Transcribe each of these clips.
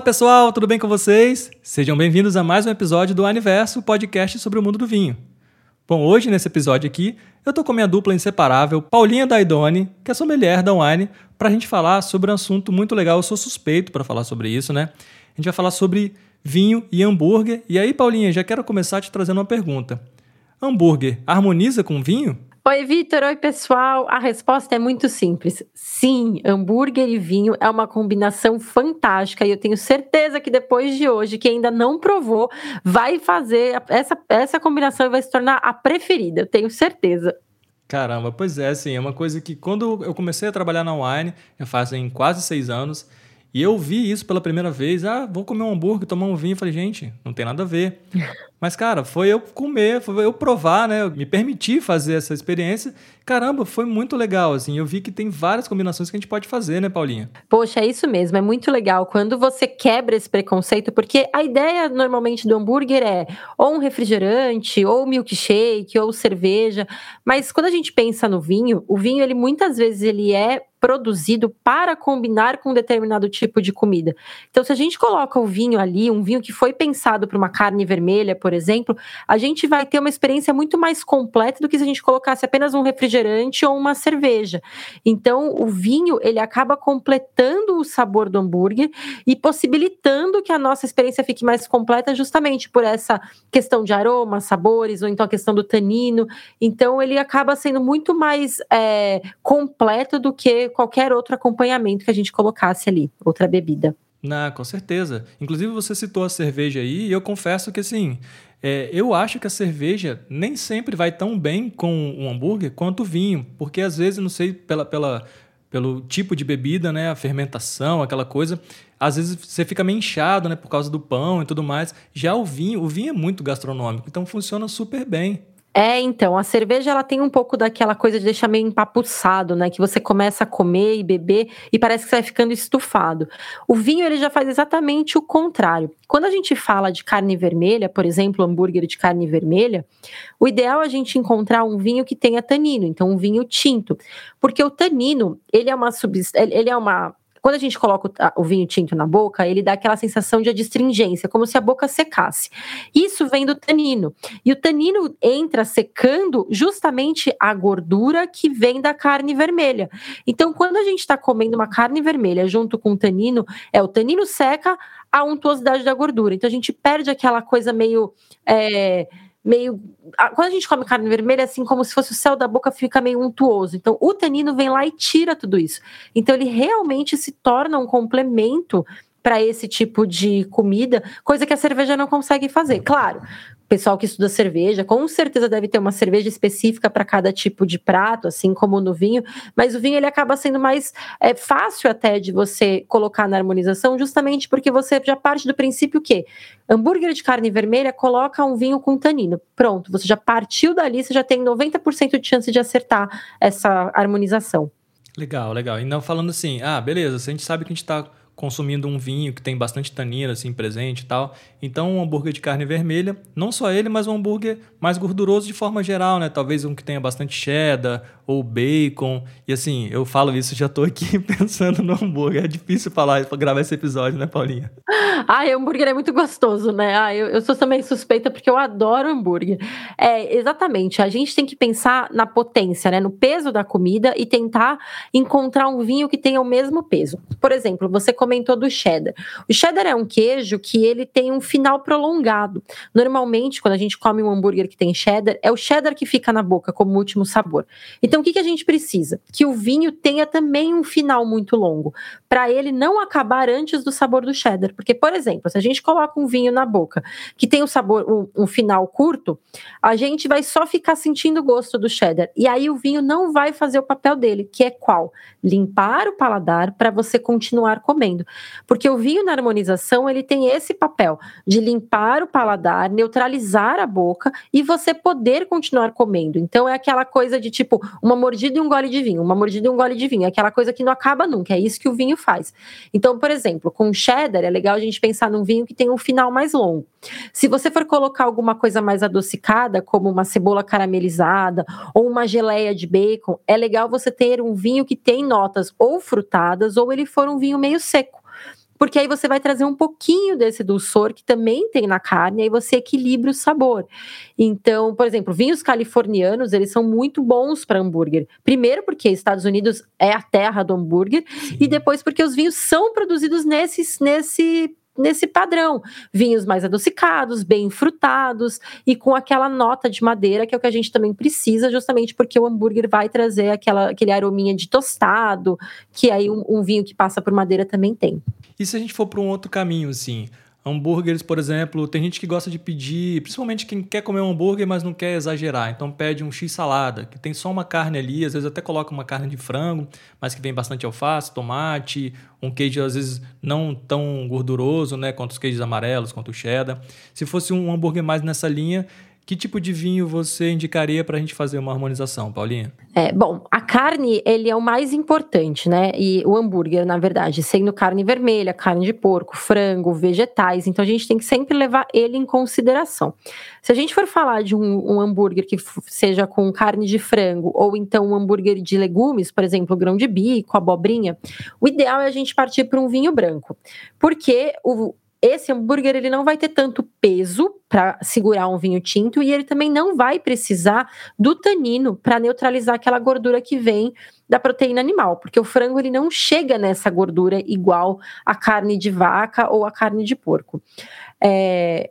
Olá pessoal, tudo bem com vocês? Sejam bem-vindos a mais um episódio do Aniverso, podcast sobre o mundo do vinho. Bom, hoje nesse episódio aqui, eu tô com a minha dupla inseparável, Paulinha Daidoni, que é sommelier da Wine, pra gente falar sobre um assunto muito legal. Eu sou suspeito para falar sobre isso, né? A gente vai falar sobre vinho e hambúrguer. E aí, Paulinha, já quero começar te trazendo uma pergunta. Hambúrguer harmoniza com vinho? Oi, Vitor. Oi, pessoal. A resposta é muito simples. Sim, hambúrguer e vinho é uma combinação fantástica e eu tenho certeza que depois de hoje, quem ainda não provou, vai fazer essa, essa combinação e vai se tornar a preferida. Eu tenho certeza. Caramba, pois é, assim, é uma coisa que quando eu comecei a trabalhar na Wine, já fazem quase seis anos, e eu vi isso pela primeira vez. Ah, vou comer um hambúrguer, tomar um vinho. Eu falei, gente, não tem nada a ver. Mas, cara, foi eu comer, foi eu provar, né? Eu me permitir fazer essa experiência. Caramba, foi muito legal, assim. Eu vi que tem várias combinações que a gente pode fazer, né, Paulinha? Poxa, é isso mesmo. É muito legal quando você quebra esse preconceito, porque a ideia normalmente do hambúrguer é ou um refrigerante, ou milkshake, ou cerveja. Mas quando a gente pensa no vinho, o vinho, ele muitas vezes ele é produzido para combinar com um determinado tipo de comida. Então, se a gente coloca o vinho ali, um vinho que foi pensado para uma carne vermelha, por exemplo, a gente vai ter uma experiência muito mais completa do que se a gente colocasse apenas um refrigerante ou uma cerveja. Então, o vinho, ele acaba completando o sabor do hambúrguer e possibilitando que a nossa experiência fique mais completa justamente por essa questão de aroma, sabores, ou então a questão do tanino. Então, ele acaba sendo muito mais é, completo do que qualquer outro acompanhamento que a gente colocasse ali, outra bebida. Na, com certeza. Inclusive, você citou a cerveja aí, e eu confesso que assim. É, eu acho que a cerveja nem sempre vai tão bem com o hambúrguer quanto o vinho, porque às vezes, não sei, pela, pela, pelo tipo de bebida, né, a fermentação, aquela coisa, às vezes você fica meio inchado, né, por causa do pão e tudo mais. Já o vinho, o vinho é muito gastronômico, então funciona super bem. É, então, a cerveja ela tem um pouco daquela coisa de deixar meio empapuçado, né? Que você começa a comer e beber e parece que você vai ficando estufado. O vinho ele já faz exatamente o contrário. Quando a gente fala de carne vermelha, por exemplo, hambúrguer de carne vermelha, o ideal é a gente encontrar um vinho que tenha tanino, então um vinho tinto, porque o tanino ele é uma ele é uma quando a gente coloca o, vinho tinto na boca, ele dá aquela sensação de adstringência, como se a boca secasse. Isso vem do tanino. E o tanino entra secando justamente a gordura que vem da carne vermelha. Então, quando a gente está comendo uma carne vermelha junto com o tanino, é o tanino seca a untuosidade da gordura. Então, a gente perde aquela coisa meio. É, meio. Quando a gente come carne vermelha, assim como se fosse o céu da boca fica meio untuoso. Então, o tanino vem lá e tira tudo isso. Então, ele realmente se torna um complemento para esse tipo de comida, coisa que a cerveja não consegue fazer. Claro, pessoal que estuda cerveja, com certeza deve ter uma cerveja específica para cada tipo de prato, assim como no vinho, mas o vinho ele acaba sendo mais é, fácil até de você colocar na harmonização, justamente porque você já parte do princípio que hambúrguer de carne vermelha coloca um vinho com tanino. Pronto, você já partiu dali, você já tem 90% de chance de acertar essa harmonização. Legal, legal. E não falando assim, ah, beleza, se a gente sabe que a gente está consumindo um vinho que tem bastante tanina assim presente e tal. Então, um hambúrguer de carne vermelha, não só ele, mas um hambúrguer mais gorduroso de forma geral, né? Talvez um que tenha bastante cheddar ou bacon. E assim, eu falo isso, já tô aqui pensando no hambúrguer. É difícil falar gravar esse episódio, né, Paulinha? Ah, hambúrguer é muito gostoso, né? Ah, eu, eu sou também suspeita porque eu adoro hambúrguer. É, exatamente. A gente tem que pensar na potência, né? No peso da comida e tentar encontrar um vinho que tenha o mesmo peso. Por exemplo, você comentou do cheddar. O cheddar é um queijo que ele tem um final prolongado. Normalmente, quando a gente come um hambúrguer que tem cheddar, é o cheddar que fica na boca como último sabor. Então, o que, que a gente precisa? Que o vinho tenha também um final muito longo, para ele não acabar antes do sabor do cheddar. Porque, por exemplo, se a gente coloca um vinho na boca que tem um sabor, um, um final curto, a gente vai só ficar sentindo o gosto do cheddar. E aí o vinho não vai fazer o papel dele, que é qual? Limpar o paladar para você continuar comendo. Porque o vinho na harmonização, ele tem esse papel de limpar o paladar, neutralizar a boca e você poder continuar comendo. Então é aquela coisa de tipo, mordida e um gole de vinho, uma mordida e um gole de vinho, aquela coisa que não acaba nunca, é isso que o vinho faz. Então, por exemplo, com cheddar é legal a gente pensar num vinho que tem um final mais longo. Se você for colocar alguma coisa mais adocicada, como uma cebola caramelizada ou uma geleia de bacon, é legal você ter um vinho que tem notas ou frutadas ou ele for um vinho meio seco porque aí você vai trazer um pouquinho desse dulçor que também tem na carne, aí você equilibra o sabor. Então, por exemplo, vinhos californianos, eles são muito bons para hambúrguer. Primeiro porque Estados Unidos é a terra do hambúrguer Sim. e depois porque os vinhos são produzidos nesse, nesse nesse padrão. Vinhos mais adocicados, bem frutados e com aquela nota de madeira, que é o que a gente também precisa, justamente porque o hambúrguer vai trazer aquela, aquele arominha de tostado, que aí um, um vinho que passa por madeira também tem. E se a gente for para um outro caminho, assim, Hambúrgueres, por exemplo, tem gente que gosta de pedir, principalmente quem quer comer um hambúrguer, mas não quer exagerar. Então pede um X-salada, que tem só uma carne ali, às vezes até coloca uma carne de frango, mas que vem bastante alface, tomate, um queijo às vezes não tão gorduroso, né, quanto os queijos amarelos, quanto o cheddar. Se fosse um hambúrguer mais nessa linha, que tipo de vinho você indicaria para a gente fazer uma harmonização, Paulinha? É, bom, a carne, ele é o mais importante, né? E o hambúrguer, na verdade, sendo carne vermelha, carne de porco, frango, vegetais, então a gente tem que sempre levar ele em consideração. Se a gente for falar de um, um hambúrguer que seja com carne de frango, ou então um hambúrguer de legumes, por exemplo, grão de bico, abobrinha, o ideal é a gente partir para um vinho branco. Porque o, esse hambúrguer ele não vai ter tanto peso para segurar um vinho tinto e ele também não vai precisar do tanino para neutralizar aquela gordura que vem da proteína animal, porque o frango ele não chega nessa gordura igual a carne de vaca ou a carne de porco. É,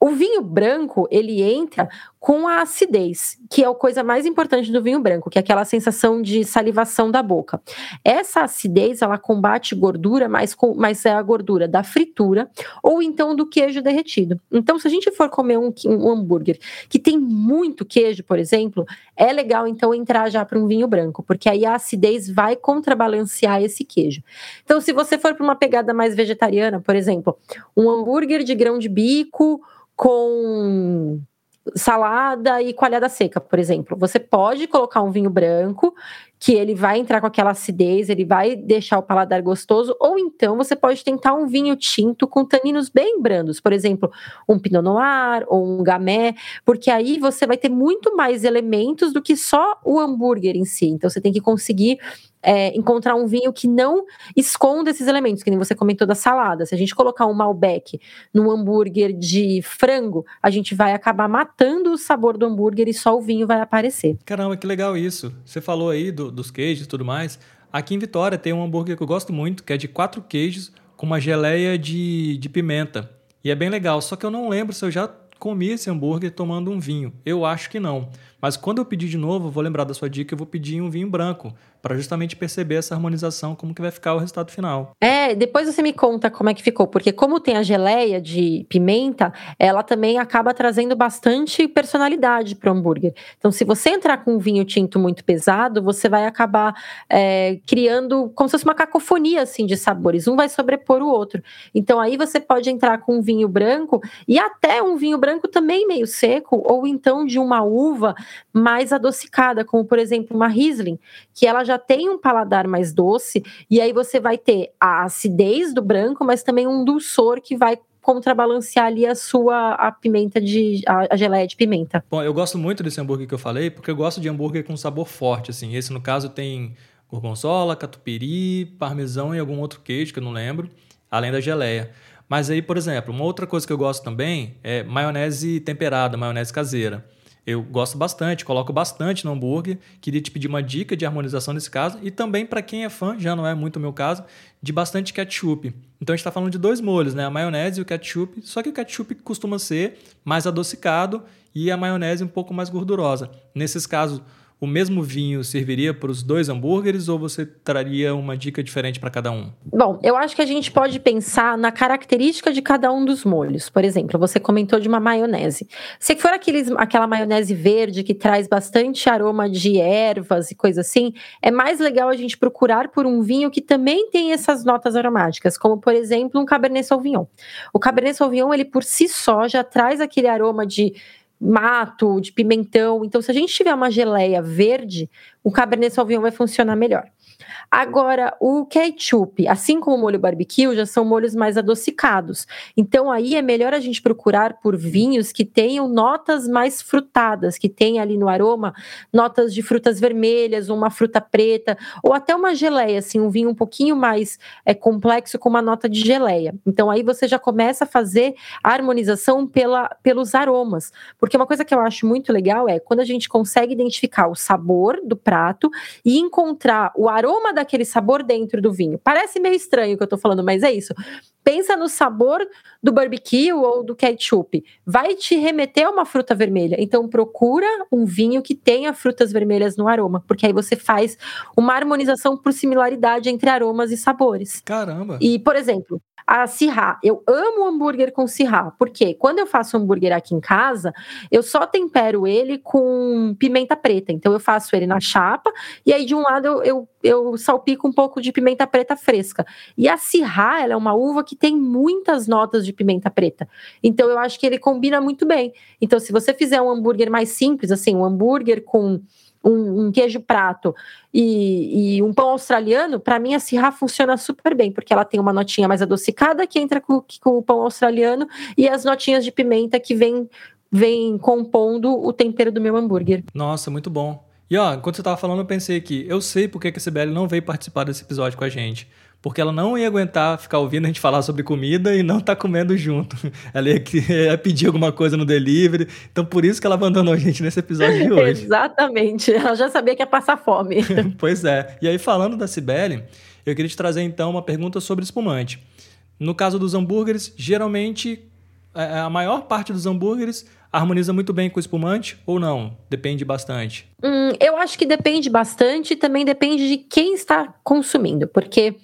o vinho branco, ele entra com a acidez, que é a coisa mais importante do vinho branco, que é aquela sensação de salivação da boca. Essa acidez, ela combate gordura, mas, com, mas é a gordura da fritura ou então do queijo derretido. Então, se a gente for comer um, um hambúrguer que tem muito queijo, por exemplo, é legal então entrar já para um vinho branco, porque aí a acidez vai contrabalancear esse queijo. Então, se você for para uma pegada mais vegetariana, por exemplo, um hambúrguer de grão de bico com salada e coalhada seca, por exemplo. Você pode colocar um vinho branco, que ele vai entrar com aquela acidez, ele vai deixar o paladar gostoso, ou então você pode tentar um vinho tinto com taninos bem brandos, por exemplo, um Pinot Noir ou um Gamay, porque aí você vai ter muito mais elementos do que só o hambúrguer em si. Então você tem que conseguir é, encontrar um vinho que não esconda esses elementos, que nem você comentou da salada. Se a gente colocar um Malbec num hambúrguer de frango, a gente vai acabar matando o sabor do hambúrguer e só o vinho vai aparecer. Caramba, que legal isso. Você falou aí do, dos queijos e tudo mais. Aqui em Vitória tem um hambúrguer que eu gosto muito, que é de quatro queijos com uma geleia de, de pimenta. E é bem legal, só que eu não lembro se eu já comi esse hambúrguer tomando um vinho. Eu acho que não. Mas quando eu pedir de novo, vou lembrar da sua dica, eu vou pedir um vinho branco, para justamente perceber essa harmonização, como que vai ficar o resultado final. É, depois você me conta como é que ficou, porque como tem a geleia de pimenta, ela também acaba trazendo bastante personalidade para o hambúrguer. Então, se você entrar com um vinho tinto muito pesado, você vai acabar é, criando como se fosse uma cacofonia assim de sabores, um vai sobrepor o outro. Então, aí você pode entrar com um vinho branco e até um vinho branco também meio seco, ou então de uma uva mais adocicada, como por exemplo uma Riesling, que ela já tem um paladar mais doce, e aí você vai ter a acidez do branco, mas também um dulçor que vai contrabalancear ali a sua a pimenta de a, a, geleia de pimenta. Bom, eu gosto muito desse hambúrguer que eu falei, porque eu gosto de hambúrguer com sabor forte, assim. Esse no caso tem gorgonzola, catupiry, parmesão e algum outro queijo que eu não lembro, além da geleia. Mas aí, por exemplo, uma outra coisa que eu gosto também é maionese temperada, maionese caseira. Eu gosto bastante, coloco bastante no hambúrguer. Queria te pedir uma dica de harmonização nesse caso. E também, para quem é fã, já não é muito o meu caso, de bastante ketchup. Então a gente está falando de dois molhos, né? A maionese e o ketchup. Só que o ketchup costuma ser mais adocicado e a maionese um pouco mais gordurosa. Nesses casos, o mesmo vinho serviria para os dois hambúrgueres ou você traria uma dica diferente para cada um? Bom, eu acho que a gente pode pensar na característica de cada um dos molhos. Por exemplo, você comentou de uma maionese. Se for aqueles, aquela maionese verde que traz bastante aroma de ervas e coisa assim, é mais legal a gente procurar por um vinho que também tem essas notas aromáticas, como por exemplo um Cabernet Sauvignon. O Cabernet Sauvignon, ele por si só já traz aquele aroma de mato, de pimentão. Então, se a gente tiver uma geleia verde, o Cabernet Sauvignon vai funcionar melhor. Agora, o ketchup, assim como o molho barbecue, já são molhos mais adocicados. Então, aí é melhor a gente procurar por vinhos que tenham notas mais frutadas, que tenham ali no aroma notas de frutas vermelhas, uma fruta preta, ou até uma geleia, assim, um vinho um pouquinho mais é, complexo com uma nota de geleia. Então, aí você já começa a fazer a harmonização pela, pelos aromas. Porque uma coisa que eu acho muito legal é quando a gente consegue identificar o sabor do prato e encontrar o aroma daquele sabor dentro do vinho. Parece meio estranho o que eu tô falando, mas é isso. Pensa no sabor do barbecue ou do ketchup. Vai te remeter a uma fruta vermelha. Então procura um vinho que tenha frutas vermelhas no aroma, porque aí você faz uma harmonização por similaridade entre aromas e sabores. Caramba. E, por exemplo, a Sirra. Eu amo hambúrguer com Sirra, porque quando eu faço hambúrguer aqui em casa, eu só tempero ele com pimenta preta. Então eu faço ele na chapa e aí de um lado eu, eu, eu salpico um pouco de pimenta preta fresca. E a Sirra, ela é uma uva que tem muitas notas de pimenta preta. Então eu acho que ele combina muito bem. Então se você fizer um hambúrguer mais simples, assim, um hambúrguer com um, um queijo prato e, e, um pão australiano, para mim a Sirra funciona super bem, porque ela tem uma notinha mais adocicada que entra com, com o pão australiano e as notinhas de pimenta que vem, vem compondo o tempero do meu hambúrguer. Nossa, muito bom. E ó, enquanto você tava falando, eu pensei aqui, eu sei porque que a Sibeli não veio participar desse episódio com a gente porque ela não ia aguentar ficar ouvindo a gente falar sobre comida e não tá comendo junto. Ela ia, ia, pedir alguma coisa no delivery. Então, por isso que ela abandonou a gente nesse episódio de hoje. Exatamente. Ela já sabia que ia passar fome. pois é. E aí, falando da Cibele, eu queria te trazer então uma pergunta sobre espumante. No caso dos hambúrgueres, geralmente é, é, a maior parte dos hambúrgueres harmoniza muito bem com o espumante ou não? Depende bastante. Hum, eu acho que depende bastante também depende de quem está consumindo, porque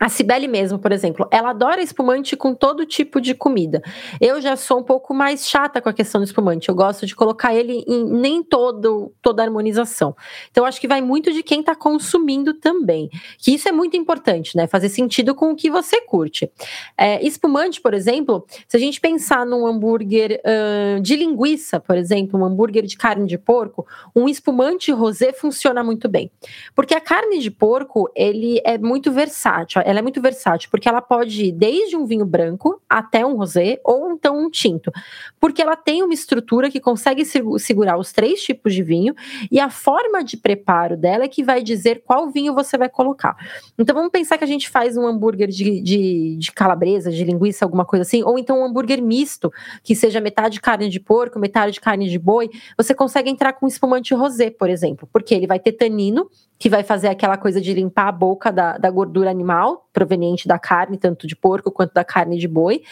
a Cibele mesmo, por exemplo, ela adora espumante com todo tipo de comida. Eu já sou um pouco mais chata com a questão do espumante. Eu gosto de colocar ele em nem todo, toda a harmonização. Então, acho que vai muito de quem está consumindo também. Que isso é muito importante, né? Fazer sentido com o que você curte. É, espumante, por exemplo, se a gente pensar num hambúrguer uh, de linguiça, por exemplo, um hambúrguer de carne de porco, um espumante rosé funciona muito bem. Porque a carne de porco, ele é muito versátil ela é muito versátil, porque ela pode ir desde um vinho branco até um rosé ou então um tinto, porque ela tem uma estrutura que consegue segurar os três tipos de vinho e a forma de preparo dela é que vai dizer qual vinho você vai colocar. Então vamos pensar que a gente faz um hambúrguer de, de, de calabresa, de linguiça, alguma coisa assim, ou então um hambúrguer misto, que seja metade carne de porco, metade carne de boi, você consegue entrar com espumante rosé, por exemplo, porque ele vai ter tanino, que vai fazer aquela coisa de limpar a boca da, da gordura animal, proveniente da carne, tanto de porco quanto da carne de boi.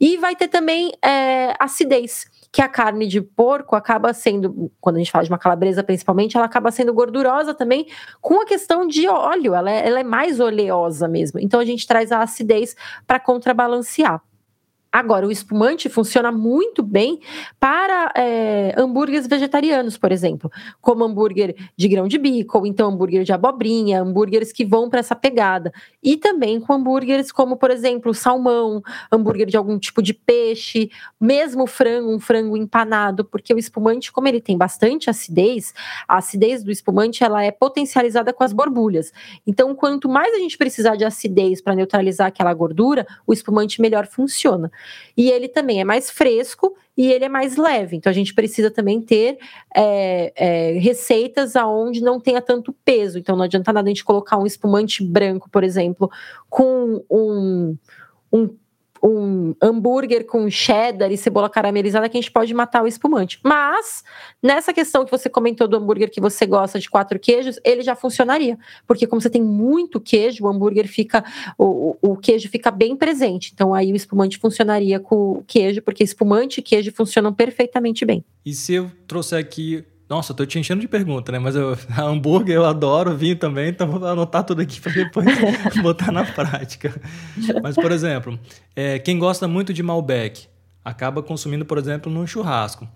E vai ter também é, acidez, que a carne de porco acaba sendo, quando a gente fala de uma calabresa principalmente, ela acaba sendo gordurosa também, com a questão de óleo, ela é, ela é mais oleosa mesmo. Então a gente traz a acidez para contrabalancear. Agora, o espumante funciona muito bem para é, hambúrgueres vegetarianos, por exemplo, como hambúrguer de grão de bico, ou então hambúrguer de abobrinha, hambúrgueres que vão para essa pegada. E também com hambúrgueres como, por exemplo, salmão, hambúrguer de algum tipo de peixe, mesmo frango, um frango empanado, porque o espumante, como ele tem bastante acidez, a acidez do espumante ela é potencializada com as borbulhas. Então, quanto mais a gente precisar de acidez para neutralizar aquela gordura, o espumante melhor funciona. E ele também é mais fresco e ele é mais leve. Então a gente precisa também ter é, é, receitas aonde não tenha tanto peso. Então não adianta nada a gente colocar um espumante branco, por exemplo, com um, um um hambúrguer com cheddar e cebola caramelizada que a gente pode matar o espumante. Mas, nessa questão que você comentou do hambúrguer que você gosta de quatro queijos, ele já funcionaria. Porque como você tem muito queijo, o hambúrguer fica. O, o queijo fica bem presente. Então aí o espumante funcionaria com o queijo, porque espumante e queijo funcionam perfeitamente bem. E se eu trouxer aqui nossa, eu tô te enchendo de pergunta, né? Mas eu, hambúrguer eu adoro, vinho também, então vou anotar tudo aqui para depois botar na prática. Mas, por exemplo, é, quem gosta muito de Malbec acaba consumindo, por exemplo, num churrasco.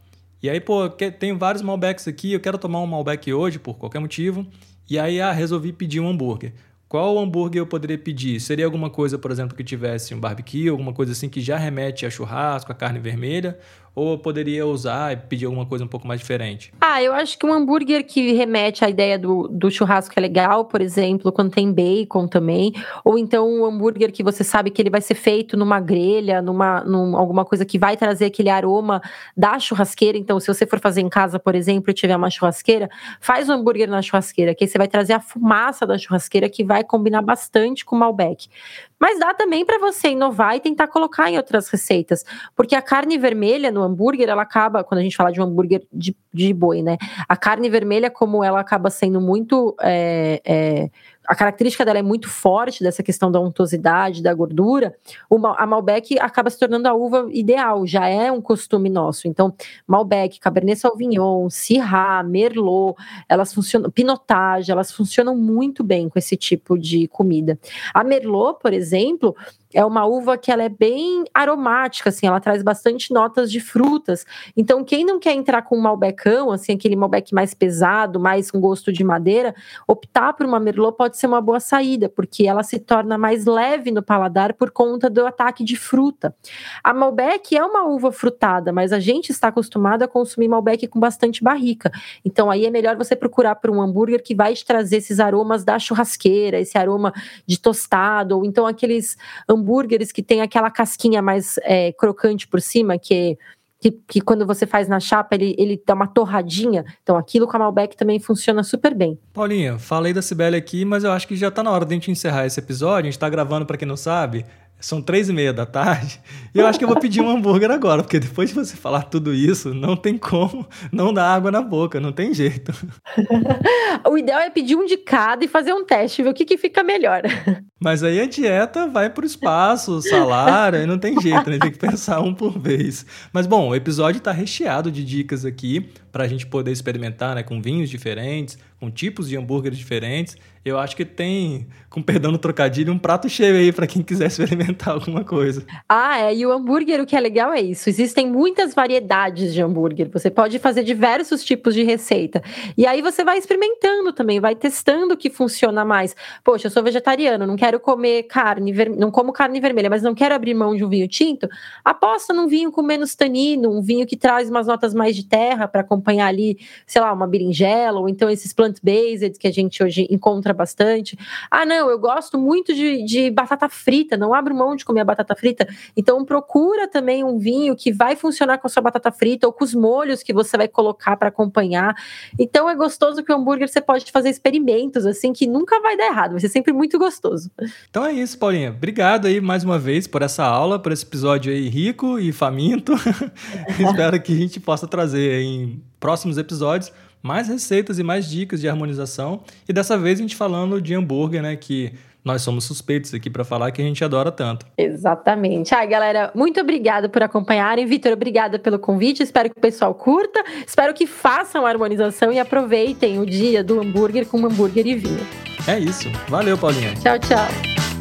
E aí, pô, tem vários Malbecs aqui, eu quero tomar um Malbec hoje por qualquer motivo. E aí, ah, resolvi pedir um hambúrguer. Qual hambúrguer eu poderia pedir? Seria alguma coisa, por exemplo, que tivesse um barbecue, alguma coisa assim que já remete a churrasco, a carne vermelha? Ou eu poderia usar e pedir alguma coisa um pouco mais diferente? Ah, eu acho que um hambúrguer que remete à ideia do, do churrasco é legal, por exemplo, quando tem bacon também. Ou então um hambúrguer que você sabe que ele vai ser feito numa grelha, numa, numa alguma coisa que vai trazer aquele aroma da churrasqueira. Então, se você for fazer em casa, por exemplo, e tiver uma churrasqueira, faz o um hambúrguer na churrasqueira, que aí você vai trazer a fumaça da churrasqueira que vai combinar bastante com o Malbec. Mas dá também para você inovar e tentar colocar em outras receitas, porque a carne vermelha no hambúrguer, ela acaba, quando a gente fala de um hambúrguer de, de boi, né? A carne vermelha, como ela acaba sendo muito é, é, a característica dela é muito forte, dessa questão da untuosidade, da gordura, a Malbec acaba se tornando a uva ideal, já é um costume nosso. Então, Malbec, Cabernet Sauvignon, Syrah, Merlot, elas funcionam, Pinotage, elas funcionam muito bem com esse tipo de comida. A Merlot, por exemplo, é uma uva que ela é bem aromática, assim, ela traz bastante notas de frutas. Então, quem não quer entrar com um malbecão, assim, aquele malbec mais pesado, mais com gosto de madeira, optar por uma merlot pode ser uma boa saída, porque ela se torna mais leve no paladar por conta do ataque de fruta. A malbec é uma uva frutada, mas a gente está acostumado a consumir malbec com bastante barrica. Então, aí é melhor você procurar por um hambúrguer que vai te trazer esses aromas da churrasqueira, esse aroma de tostado, ou então aqueles hambúrgueres hambúrgueres que tem aquela casquinha mais é, crocante por cima, que, que, que, quando você faz na chapa ele, ele dá uma torradinha. Então aquilo com a Malbec também funciona super bem. Paulinha, falei da Cibele aqui, mas eu acho que já está na hora de a gente encerrar esse episódio. A gente está gravando, para quem não sabe, são três e meia da tarde. E eu acho que eu vou pedir um hambúrguer agora, porque depois de você falar tudo isso, não tem como não dar água na boca, não tem jeito. o ideal é pedir um de cada e fazer um teste, ver o que, que fica melhor. Mas aí a dieta vai para o espaço, o salário, aí não tem jeito, né? Tem que pensar um por vez. Mas bom, o episódio está recheado de dicas aqui para a gente poder experimentar, né? Com vinhos diferentes, com tipos de hambúrgueres diferentes. Eu acho que tem, com perdão no trocadilho, um prato cheio aí para quem quiser experimentar alguma coisa. Ah, é. E o hambúrguer, o que é legal é isso. Existem muitas variedades de hambúrguer. Você pode fazer diversos tipos de receita. E aí você vai experimentando também, vai testando o que funciona mais. Poxa, eu sou vegetariano, não quero comer carne, ver... não como carne vermelha, mas não quero abrir mão de um vinho tinto. Aposta num vinho com menos tanino, um vinho que traz umas notas mais de terra para acompanhar ali, sei lá, uma berinjela, ou então esses plant-based que a gente hoje encontra bastante. Ah, não, eu gosto muito de, de batata frita, não abro mão de comer a batata frita. Então procura também um vinho que vai funcionar com a sua batata frita ou com os molhos que você vai colocar para acompanhar. Então é gostoso que o hambúrguer você pode fazer experimentos assim que nunca vai dar errado, vai ser sempre muito gostoso. Então é isso, Paulinha. Obrigado aí mais uma vez por essa aula, por esse episódio aí rico e faminto. Espero que a gente possa trazer em próximos episódios mais receitas e mais dicas de harmonização. E dessa vez a gente falando de hambúrguer, né? Que nós somos suspeitos aqui para falar que a gente adora tanto. Exatamente. Ai, galera, muito obrigada por acompanharem. Vitor, obrigada pelo convite. Espero que o pessoal curta. Espero que façam a harmonização e aproveitem o dia do hambúrguer com hambúrguer e vinho. É isso. Valeu, Paulinha. Tchau, tchau.